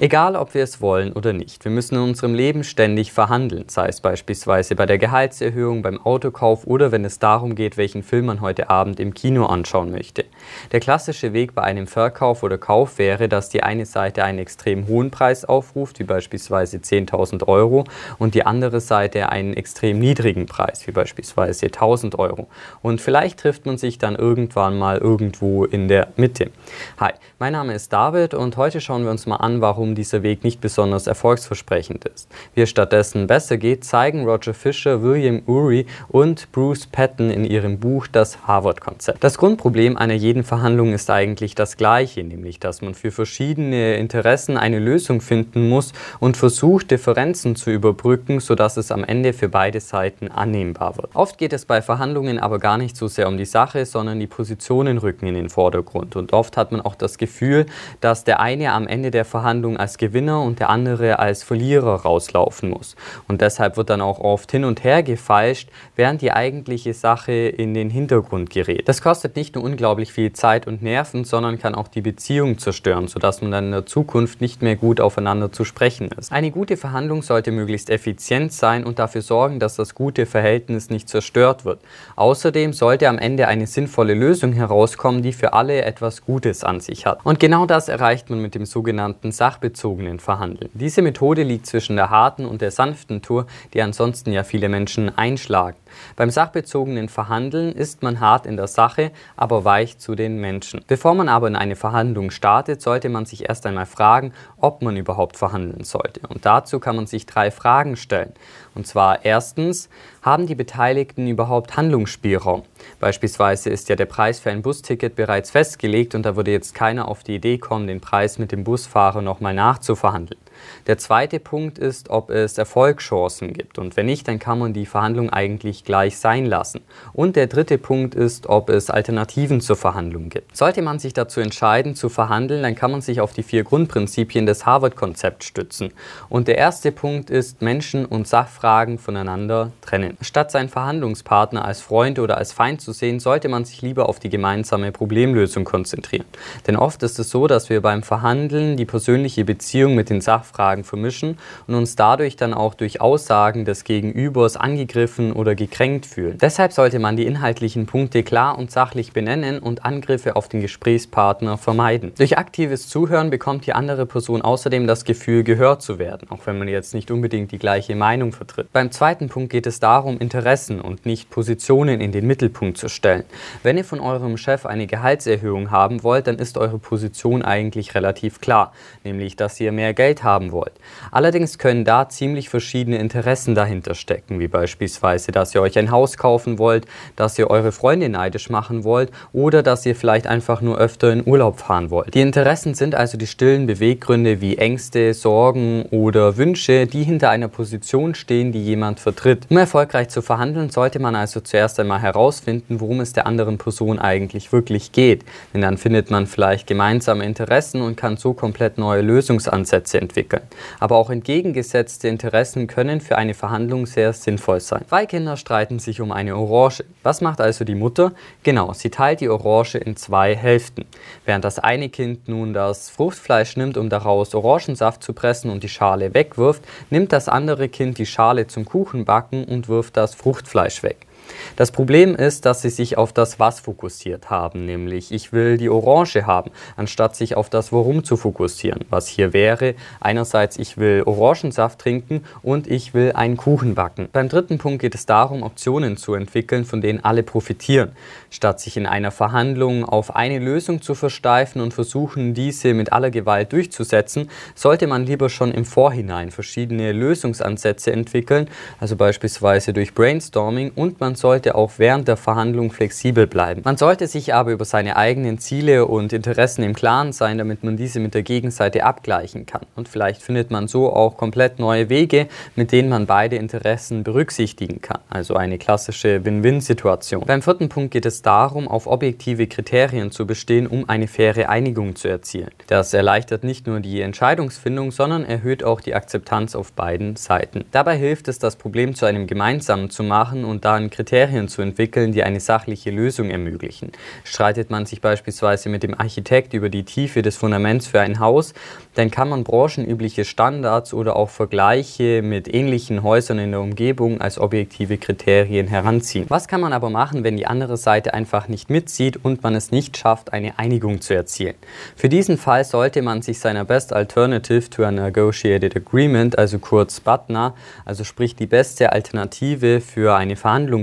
Egal, ob wir es wollen oder nicht, wir müssen in unserem Leben ständig verhandeln, sei es beispielsweise bei der Gehaltserhöhung, beim Autokauf oder wenn es darum geht, welchen Film man heute Abend im Kino anschauen möchte. Der klassische Weg bei einem Verkauf oder Kauf wäre, dass die eine Seite einen extrem hohen Preis aufruft, wie beispielsweise 10.000 Euro, und die andere Seite einen extrem niedrigen Preis, wie beispielsweise 1.000 Euro. Und vielleicht trifft man sich dann irgendwann mal irgendwo in der Mitte. Hi, mein Name ist David und heute schauen wir uns mal an, warum warum dieser Weg nicht besonders erfolgsversprechend ist. Wie es stattdessen besser geht, zeigen Roger Fisher, William Ury und Bruce Patton in ihrem Buch das Harvard-Konzept. Das Grundproblem einer jeden Verhandlung ist eigentlich das gleiche, nämlich dass man für verschiedene Interessen eine Lösung finden muss und versucht, Differenzen zu überbrücken, sodass es am Ende für beide Seiten annehmbar wird. Oft geht es bei Verhandlungen aber gar nicht so sehr um die Sache, sondern die Positionen rücken in den Vordergrund. Und oft hat man auch das Gefühl, dass der eine am Ende der Verhandlung als Gewinner und der andere als Verlierer rauslaufen muss. Und deshalb wird dann auch oft hin und her gefeilscht, während die eigentliche Sache in den Hintergrund gerät. Das kostet nicht nur unglaublich viel Zeit und Nerven, sondern kann auch die Beziehung zerstören, sodass man dann in der Zukunft nicht mehr gut aufeinander zu sprechen ist. Eine gute Verhandlung sollte möglichst effizient sein und dafür sorgen, dass das gute Verhältnis nicht zerstört wird. Außerdem sollte am Ende eine sinnvolle Lösung herauskommen, die für alle etwas Gutes an sich hat. Und genau das erreicht man mit dem sogenannten Sachbeziehungsverhältnis sachbezogenen Verhandeln. Diese Methode liegt zwischen der harten und der sanften Tour, die ansonsten ja viele Menschen einschlagen. Beim sachbezogenen Verhandeln ist man hart in der Sache, aber weich zu den Menschen. Bevor man aber in eine Verhandlung startet, sollte man sich erst einmal fragen, ob man überhaupt verhandeln sollte. Und dazu kann man sich drei Fragen stellen. Und zwar erstens, haben die Beteiligten überhaupt Handlungsspielraum? Beispielsweise ist ja der Preis für ein Busticket bereits festgelegt und da würde jetzt keiner auf die Idee kommen, den Preis mit dem Busfahrer nochmal nachzuverhandeln. Der zweite Punkt ist, ob es Erfolgschancen gibt. Und wenn nicht, dann kann man die Verhandlung eigentlich gleich sein lassen. Und der dritte Punkt ist, ob es Alternativen zur Verhandlung gibt. Sollte man sich dazu entscheiden, zu verhandeln, dann kann man sich auf die vier Grundprinzipien des Harvard-Konzepts stützen. Und der erste Punkt ist, Menschen und Sachfragen voneinander trennen. Statt seinen Verhandlungspartner als Freund oder als Feind zu sehen, sollte man sich lieber auf die gemeinsame Problemlösung konzentrieren. Denn oft ist es so, dass wir beim Verhandeln die persönliche Beziehung mit den Sachfragen Sachfragen vermischen und uns dadurch dann auch durch Aussagen des Gegenübers angegriffen oder gekränkt fühlen. Deshalb sollte man die inhaltlichen Punkte klar und sachlich benennen und Angriffe auf den Gesprächspartner vermeiden. Durch aktives Zuhören bekommt die andere Person außerdem das Gefühl, gehört zu werden, auch wenn man jetzt nicht unbedingt die gleiche Meinung vertritt. Beim zweiten Punkt geht es darum, Interessen und nicht Positionen in den Mittelpunkt zu stellen. Wenn ihr von eurem Chef eine Gehaltserhöhung haben wollt, dann ist eure Position eigentlich relativ klar, nämlich dass ihr mehr Geld haben haben wollt. Allerdings können da ziemlich verschiedene Interessen dahinter stecken, wie beispielsweise, dass ihr euch ein Haus kaufen wollt, dass ihr eure Freunde neidisch machen wollt oder dass ihr vielleicht einfach nur öfter in Urlaub fahren wollt. Die Interessen sind also die stillen Beweggründe wie Ängste, Sorgen oder Wünsche, die hinter einer Position stehen, die jemand vertritt. Um erfolgreich zu verhandeln, sollte man also zuerst einmal herausfinden, worum es der anderen Person eigentlich wirklich geht. Denn dann findet man vielleicht gemeinsame Interessen und kann so komplett neue Lösungsansätze entwickeln entwickeln. Aber auch entgegengesetzte Interessen können für eine Verhandlung sehr sinnvoll sein. Zwei Kinder streiten sich um eine Orange. Was macht also die Mutter? Genau, sie teilt die Orange in zwei Hälften. Während das eine Kind nun das Fruchtfleisch nimmt, um daraus Orangensaft zu pressen und die Schale wegwirft, nimmt das andere Kind die Schale zum Kuchenbacken und wirft das Fruchtfleisch weg. Das Problem ist, dass sie sich auf das Was fokussiert haben, nämlich ich will die Orange haben, anstatt sich auf das Warum zu fokussieren. Was hier wäre, einerseits ich will Orangensaft trinken und ich will einen Kuchen backen. Beim dritten Punkt geht es darum, Optionen zu entwickeln, von denen alle profitieren. Statt sich in einer Verhandlung auf eine Lösung zu versteifen und versuchen, diese mit aller Gewalt durchzusetzen, sollte man lieber schon im Vorhinein verschiedene Lösungsansätze entwickeln, also beispielsweise durch Brainstorming und man sollte auch während der Verhandlung flexibel bleiben. Man sollte sich aber über seine eigenen Ziele und Interessen im Klaren sein, damit man diese mit der Gegenseite abgleichen kann. Und vielleicht findet man so auch komplett neue Wege, mit denen man beide Interessen berücksichtigen kann. Also eine klassische Win-Win-Situation. Beim vierten Punkt geht es darum, auf objektive Kriterien zu bestehen, um eine faire Einigung zu erzielen. Das erleichtert nicht nur die Entscheidungsfindung, sondern erhöht auch die Akzeptanz auf beiden Seiten. Dabei hilft es, das Problem zu einem gemeinsamen zu machen und da ein Kriterium Kriterien zu entwickeln, die eine sachliche Lösung ermöglichen. Streitet man sich beispielsweise mit dem Architekt über die Tiefe des Fundaments für ein Haus, dann kann man branchenübliche Standards oder auch Vergleiche mit ähnlichen Häusern in der Umgebung als objektive Kriterien heranziehen. Was kann man aber machen, wenn die andere Seite einfach nicht mitzieht und man es nicht schafft, eine Einigung zu erzielen? Für diesen Fall sollte man sich seiner Best Alternative to a Negotiated Agreement, also kurz BATNA, also sprich die beste Alternative für eine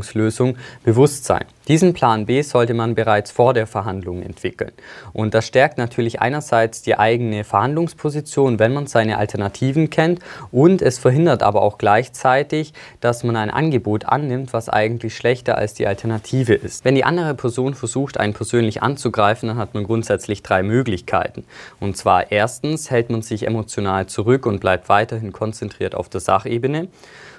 Verhandlungslösung, bewusst sein. Diesen Plan B sollte man bereits vor der Verhandlung entwickeln. Und das stärkt natürlich einerseits die eigene Verhandlungsposition, wenn man seine Alternativen kennt, und es verhindert aber auch gleichzeitig, dass man ein Angebot annimmt, was eigentlich schlechter als die Alternative ist. Wenn die andere Person versucht, einen persönlich anzugreifen, dann hat man grundsätzlich drei Möglichkeiten. Und zwar erstens hält man sich emotional zurück und bleibt weiterhin konzentriert auf der Sachebene.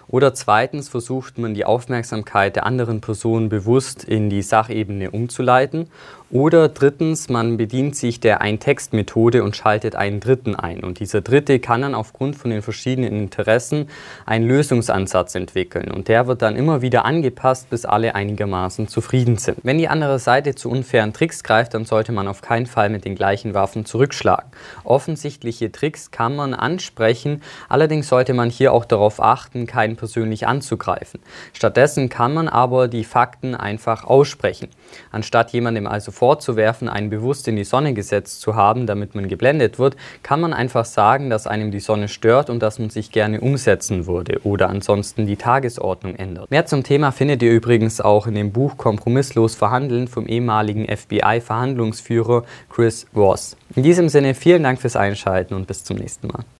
Oder zweitens versucht man die Aufmerksamkeit der anderen Person bewusst in die Sachebene umzuleiten. Oder drittens, man bedient sich der Ein-Text-Methode und schaltet einen Dritten ein. Und dieser Dritte kann dann aufgrund von den verschiedenen Interessen einen Lösungsansatz entwickeln. Und der wird dann immer wieder angepasst, bis alle einigermaßen zufrieden sind. Wenn die andere Seite zu unfairen Tricks greift, dann sollte man auf keinen Fall mit den gleichen Waffen zurückschlagen. Offensichtliche Tricks kann man ansprechen, allerdings sollte man hier auch darauf achten, keinen persönlich anzugreifen. Stattdessen kann man aber die Fakten einfach aussprechen. Anstatt jemandem also vorzuwerfen, einen bewusst in die Sonne gesetzt zu haben, damit man geblendet wird, kann man einfach sagen, dass einem die Sonne stört und dass man sich gerne umsetzen würde oder ansonsten die Tagesordnung ändert. Mehr zum Thema findet ihr übrigens auch in dem Buch Kompromisslos verhandeln vom ehemaligen FBI-Verhandlungsführer Chris Ross. In diesem Sinne vielen Dank fürs Einschalten und bis zum nächsten Mal.